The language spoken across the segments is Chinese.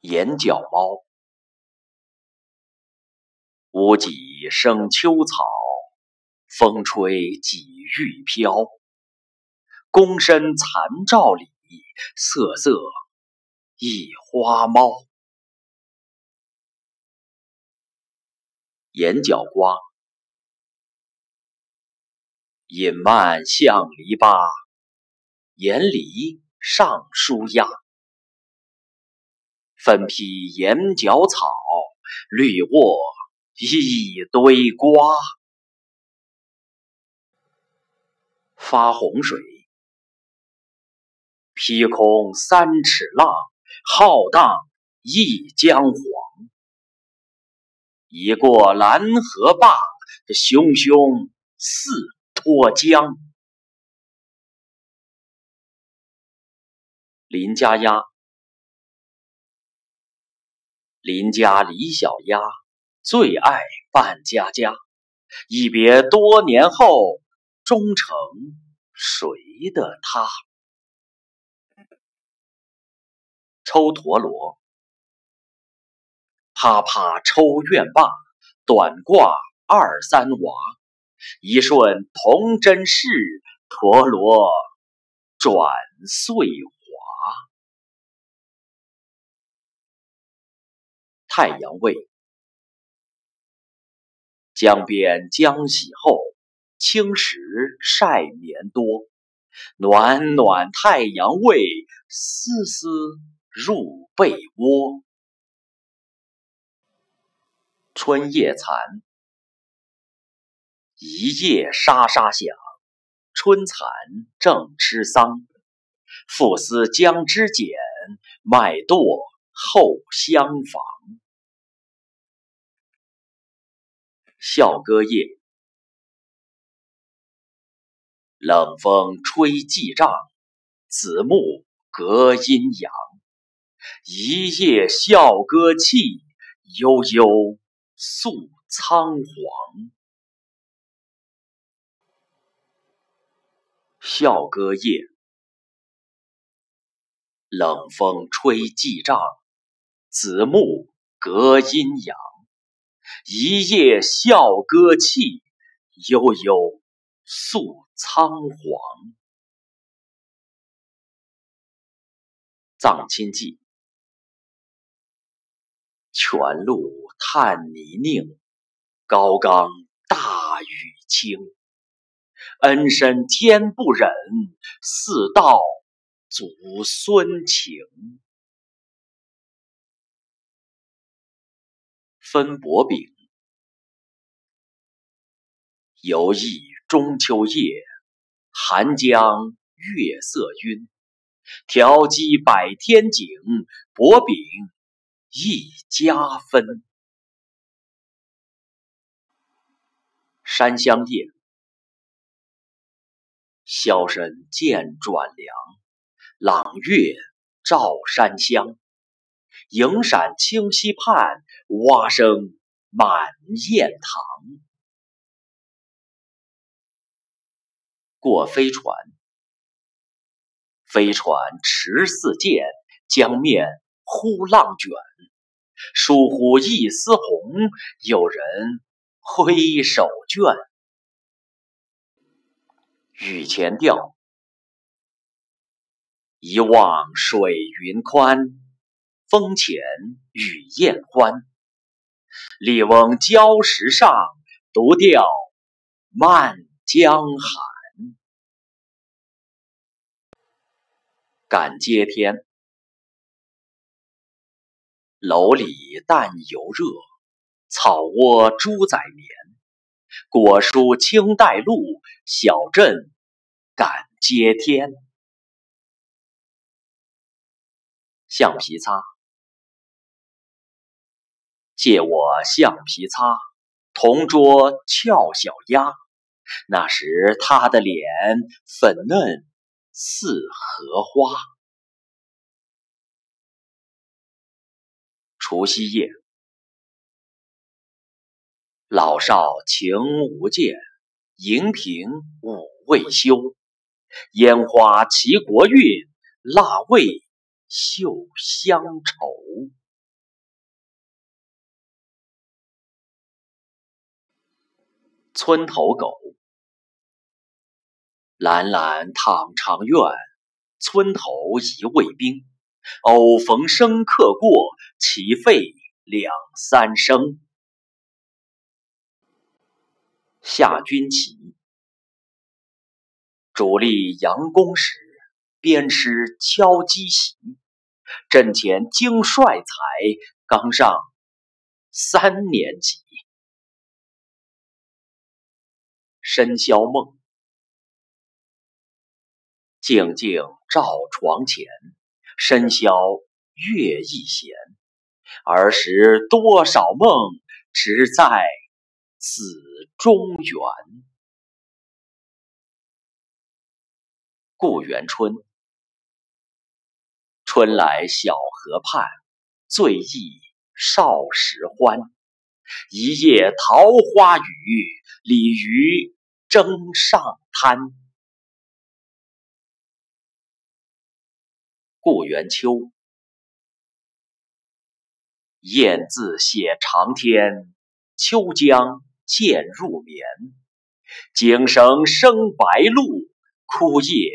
眼角猫，屋脊生秋草，风吹几欲飘。宫身残照里，瑟瑟一花猫。眼角瓜，隐漫向篱笆，檐篱上书鸦。分披眼角草，绿卧一堆瓜。发洪水，劈空三尺浪，浩荡一江黄。已过拦河坝，这汹汹似脱缰。林家鸭。邻家李小鸭最爱扮家家，一别多年后，终成谁的他？抽陀螺，啪啪抽院坝，短挂二三娃，一瞬童真事，陀螺转岁太阳味，江边江洗后，青石晒棉多。暖暖太阳味，丝丝入被窝。春夜蚕，一夜沙沙响，春蚕正吃桑。复思将织茧，麦垛后厢房。笑歌夜，冷风吹季帐，子木隔阴阳。一夜笑歌泣，悠悠诉苍黄。笑歌夜，冷风吹季帐，子木隔阴阳。一夜笑歌泣，悠悠诉苍黄。葬亲记，泉路探泥泞，高冈大雨倾。恩深天不忍，似道祖孙情。分薄饼，游弋中秋夜，寒江月色晕。调鸡百天井，薄饼一家分。山乡夜，箫声渐转凉，朗月照山乡。影闪清溪畔，蛙声满雁塘。过飞船，飞船迟似箭，江面忽浪卷。疏忽一丝红，有人挥手绢。雨前调，一望水云宽。风前雨燕欢，笠翁礁石上，独钓漫江寒。赶接天，楼里淡油热，草窝猪仔眠。果蔬青带露，小镇赶接天。橡皮擦。借我橡皮擦，同桌俏小鸭。那时他的脸粉嫩似荷花。除夕夜，老少情无界，荧屏舞未休。烟花齐国运，腊味绣乡愁。村头狗。蓝蓝躺长院，村头一卫兵。偶逢生客过，齐吠两三声。下军旗，主力佯攻时，鞭师敲击席。阵前精帅才，刚上三年级。深宵梦，静静照床前，深宵月亦闲。儿时多少梦，只在此中原。故园春。春来小河畔，醉意少时欢。一夜桃花雨，鲤鱼争上滩。故园秋。雁字写长天，秋江渐入眠。井绳生白鹭，枯叶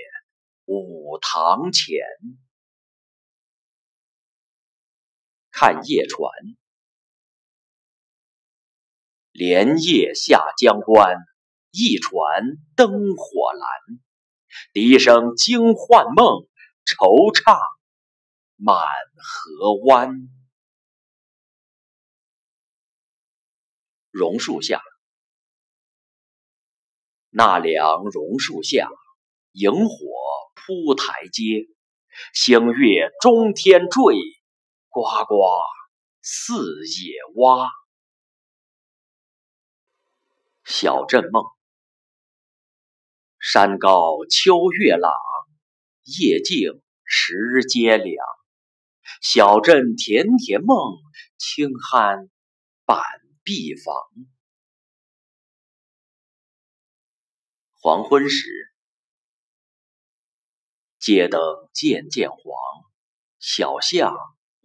舞堂前。看夜船，连夜下江关，一船灯火阑。笛声惊幻梦，惆怅满河湾。榕树下，纳凉榕树下，萤火铺台阶，星月中天坠。呱呱四野蛙，小镇梦。山高秋月朗，夜静时节凉。小镇甜甜梦，轻酣板壁房。黄昏时，街灯渐渐黄，小巷。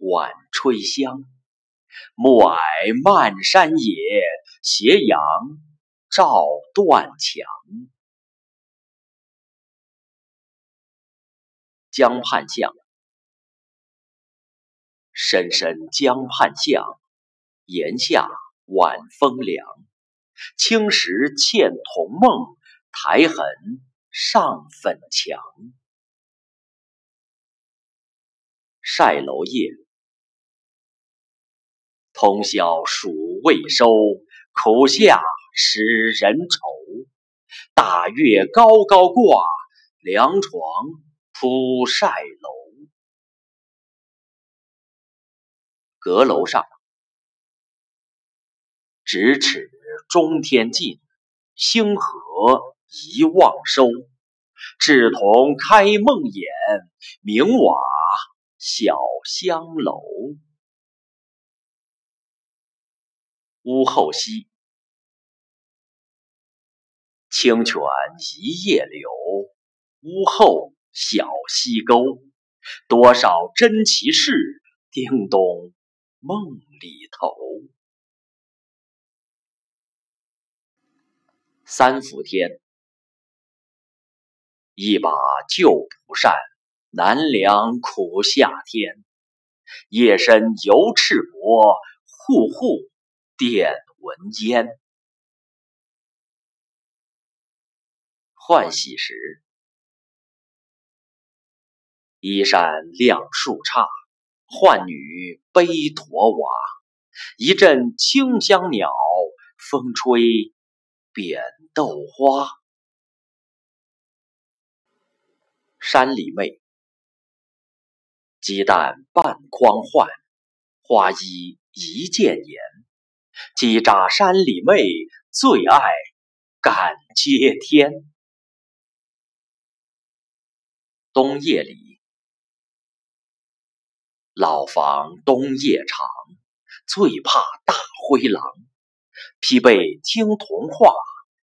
晚吹香，暮霭漫山野，斜阳照断墙。江畔巷，深深江畔巷，檐下晚风凉。青石嵌铜梦，苔痕上粉墙。晒楼夜。通宵暑未收，苦夏使人愁。大月高高挂，凉床铺晒楼。阁楼上，咫尺中天尽，星河一望收。稚童开梦魇，明瓦小香楼。屋后溪，清泉一夜流，屋后小溪沟。多少珍奇事，叮咚梦里头。三伏天，一把旧蒲扇，难凉苦夏天。夜深犹赤膊，户户。电蚊烟，换洗时，衣衫晾树杈，浣女背驼娃。一阵清香鸟，风吹扁豆花。山里妹，鸡蛋半筐换，花衣一件颜。鸡扎山里妹，最爱赶接天。冬夜里，老房冬夜长，最怕大灰狼。披被听童话，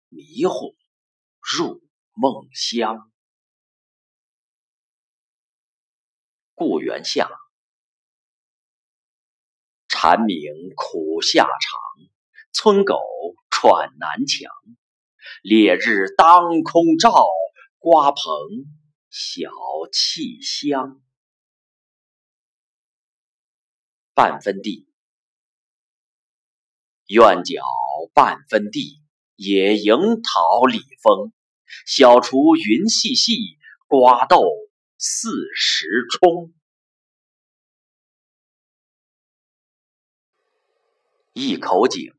迷糊入梦乡。故园下。蝉鸣苦夏长，村狗喘南墙，烈日当空照，瓜棚小气香。半分地，院角半分地，野樱桃李风，小厨云细细，瓜豆四时冲。一口井，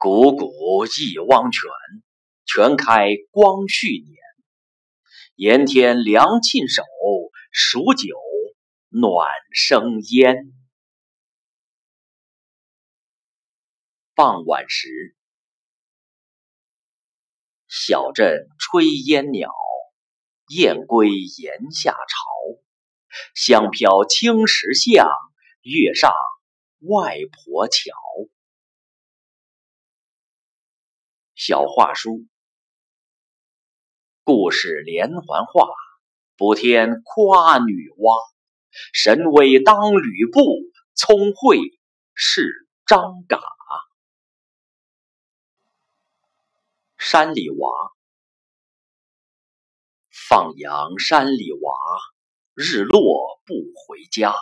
汩汩一汪泉，泉开光绪年。炎天凉沁手，数九暖生烟。傍晚时，小镇炊烟袅，燕归檐下巢。香飘青石巷，月上。外婆桥，小话书，故事连环画，补天夸女娲，神威当吕布，聪慧是张嘎。山里娃，放羊山里娃，日落不回家。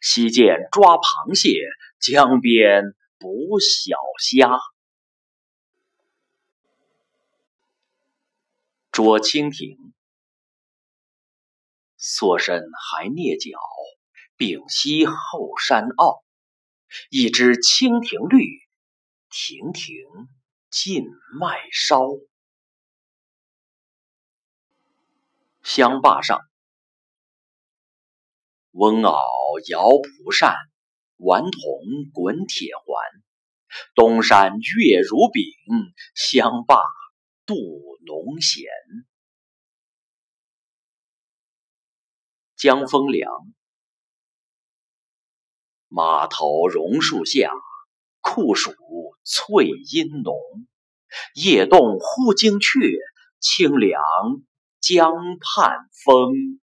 溪涧抓螃蟹，江边捕小虾。捉蜻蜓，缩身还蹑脚，屏息后山坳。一只蜻蜓绿，亭亭尽麦烧。香坝上。翁媪摇蒲扇，顽童滚铁环。东山月如饼，乡坝渡农闲。江风凉，马头榕树下，酷暑翠阴浓。夜动忽惊鹊，清凉江畔风。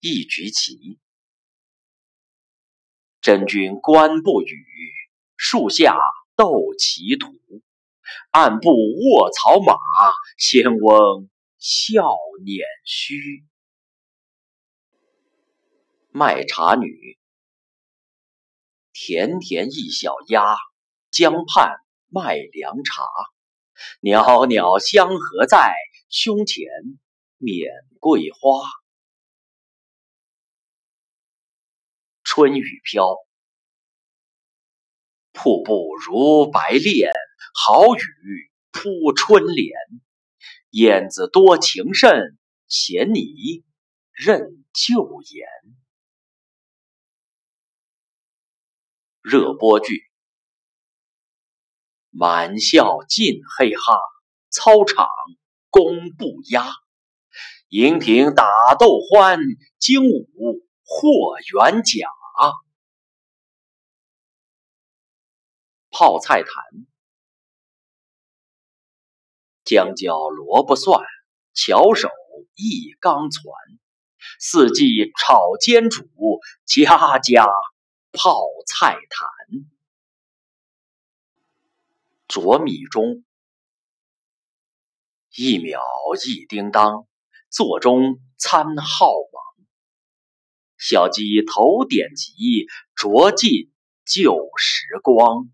一局棋，真君观不语，树下斗棋图。暗部卧草马，仙翁笑捻须。卖茶女，田田一小鸭，江畔卖凉茶。袅袅香荷在，胸前免桂花。春雨飘，瀑布如白练，好雨扑春联。燕子多情甚，嫌你任旧颜。热播剧，满校尽嘿哈，操场弓不压。荧屏打斗欢，精武霍元甲。泡菜坛，姜椒萝卜蒜，巧手一缸攒。四季炒煎煮，家家泡菜坛。啄米钟，一秒一叮当，座中参号码。小鸡头点急，啄尽旧时光。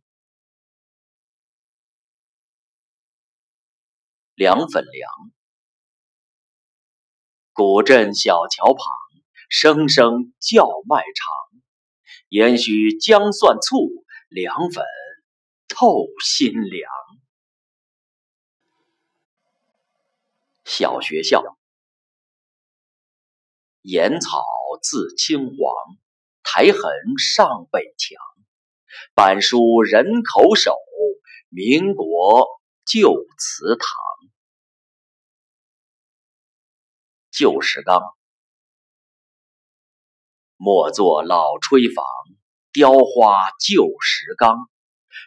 凉粉凉，古镇小桥旁，声声叫卖长。烟须姜蒜醋，凉粉透心凉。小学校。岩草自青黄，苔痕上北墙。板书人口手，民国旧祠堂。旧石缸，莫作老炊房，雕花旧石缸。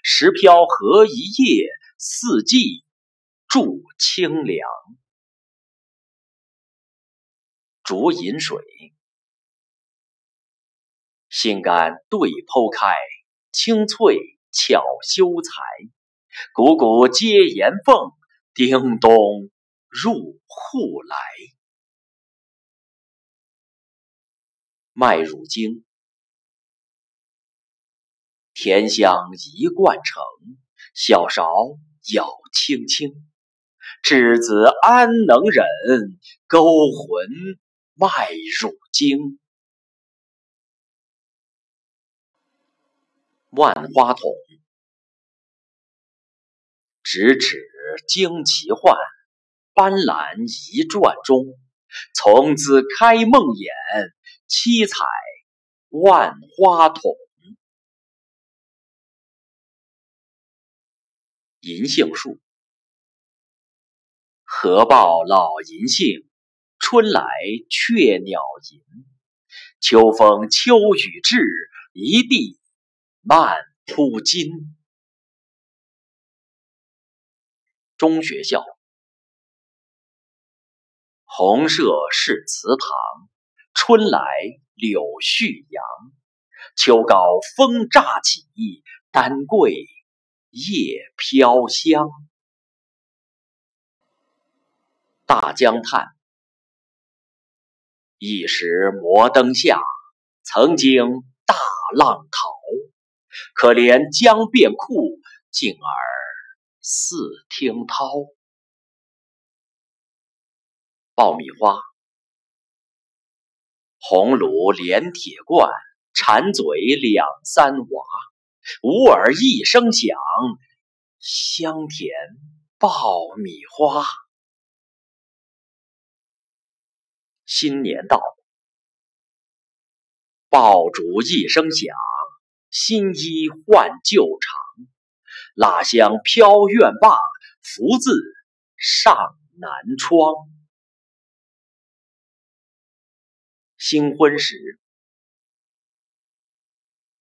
石瓢何一夜，四季住清凉。竹饮水，心肝对剖开，清脆巧修裁。股股接岩缝，叮咚入户来。麦乳精，甜香一贯成，小勺舀轻轻。稚子安能忍，勾魂麦乳精。万花筒，咫尺惊奇幻，斑斓一转中。从此开梦魇，七彩万花筒。银杏树。何报老银杏，春来雀鸟吟。秋风秋雨至，一地漫铺金。中学校，红舍是祠堂，春来柳絮扬。秋高风乍起，丹桂叶飘香。大江叹，一时摩登下，曾经大浪淘。可怜江变酷，静儿似听涛。爆米花，红炉连铁罐，馋嘴两三娃。吾耳一声响，香甜爆米花。新年到，爆竹一声响，新衣换旧裳，蜡香飘院坝，福字上南窗。新婚时，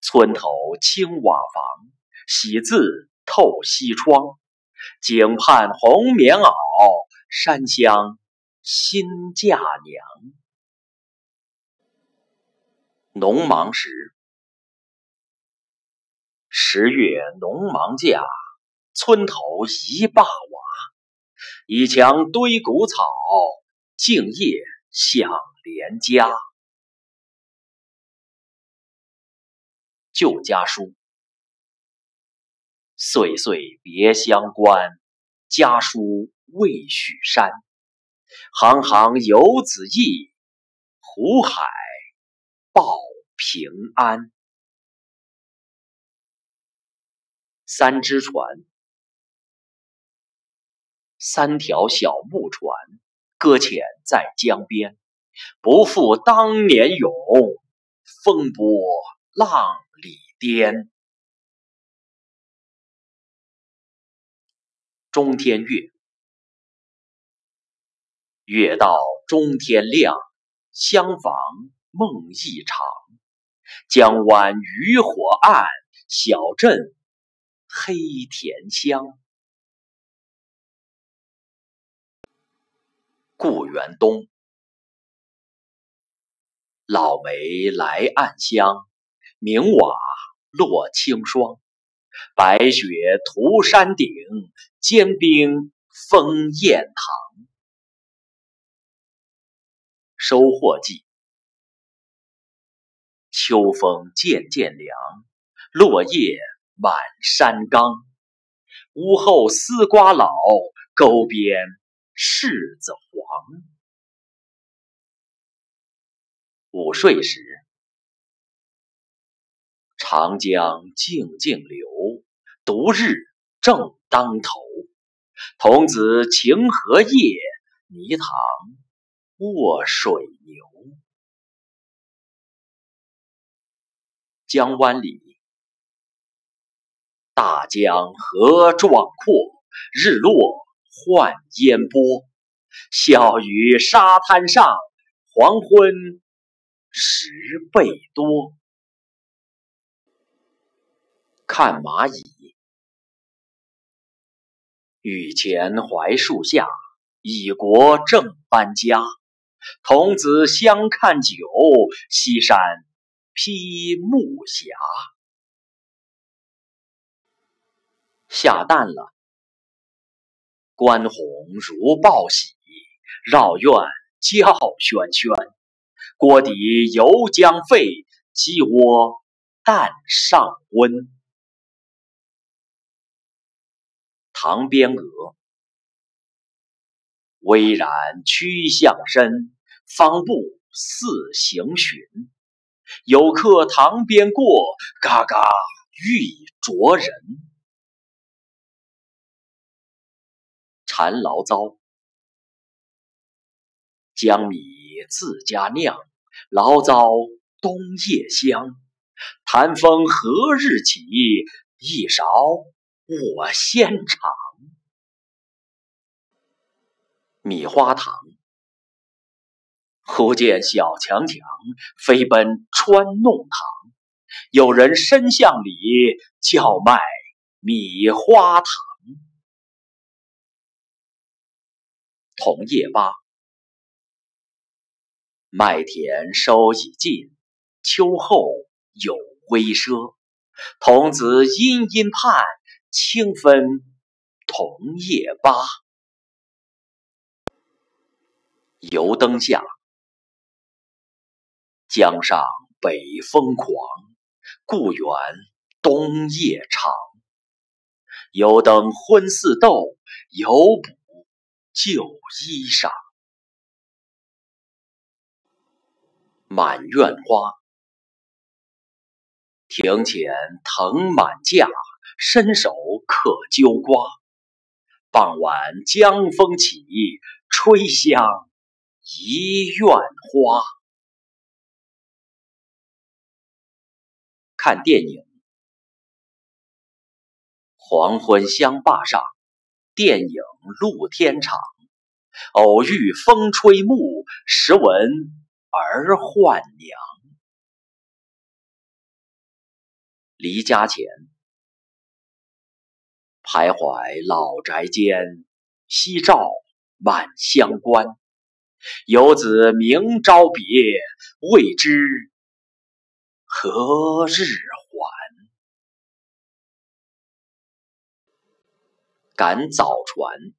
村头青瓦房，喜字透西窗，井畔红棉袄，山乡。新嫁娘，农忙时，十月农忙假，村头一坝瓦，一墙堆谷草，静夜想连家。旧家书，岁岁别乡关，家书未许删。行行游子意，湖海报平安。三只船，三条小木船，搁浅在江边，不复当年勇，风波浪里颠。中天月。月到中天亮，相逢梦一场。江湾渔火暗，小镇黑田乡。故园东，老梅来暗香，明瓦落清霜。白雪涂山顶，坚冰封雁塘。收获季，秋风渐渐凉，落叶满山岗。屋后丝瓜老，沟边柿子黄。午睡时，长江静静流，独日正当头。童子情何夜，泥塘。卧水牛，江湾里，大江河壮阔，日落换烟波。笑语沙滩上，黄昏十倍多。看蚂蚁，雨前槐树下，蚁国正搬家。童子相看久，西山披木霞。下蛋了，关红如报喜，绕院叫喧喧。锅底油将沸，鸡窝蛋上温。塘边鹅，微然曲向深，方步似行寻。有客塘边过，嘎嘎欲啄人。馋醪糟，江米自家酿，醪糟冬夜香。谈风何日起？一勺我先尝。米花糖，忽见小强强飞奔穿弄堂，有人深巷里叫卖米花糖。桐叶八，麦田收已尽，秋后有微奢。童子殷殷盼，轻分桐叶八。油灯下，江上北风狂，故园冬夜长。油灯昏似豆，犹补旧衣裳。满院花，庭前藤满架，伸手可揪瓜。傍晚江风起，吹香。一院花。看电影，黄昏香坝上，电影露天场。偶遇风吹木，时闻儿唤娘。离家前，徘徊老宅间，夕照满乡关。游子明朝别，未知何日赶早船，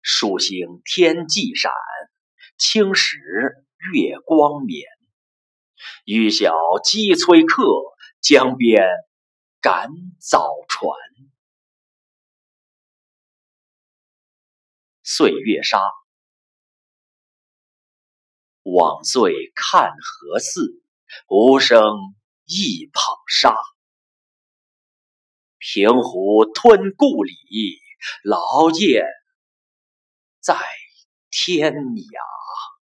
数星天际闪，青石月光眠。欲晓鸡催客，江边赶早船。岁月沙。往岁看何似？无声一捧沙。平湖吞故里，劳燕在天涯。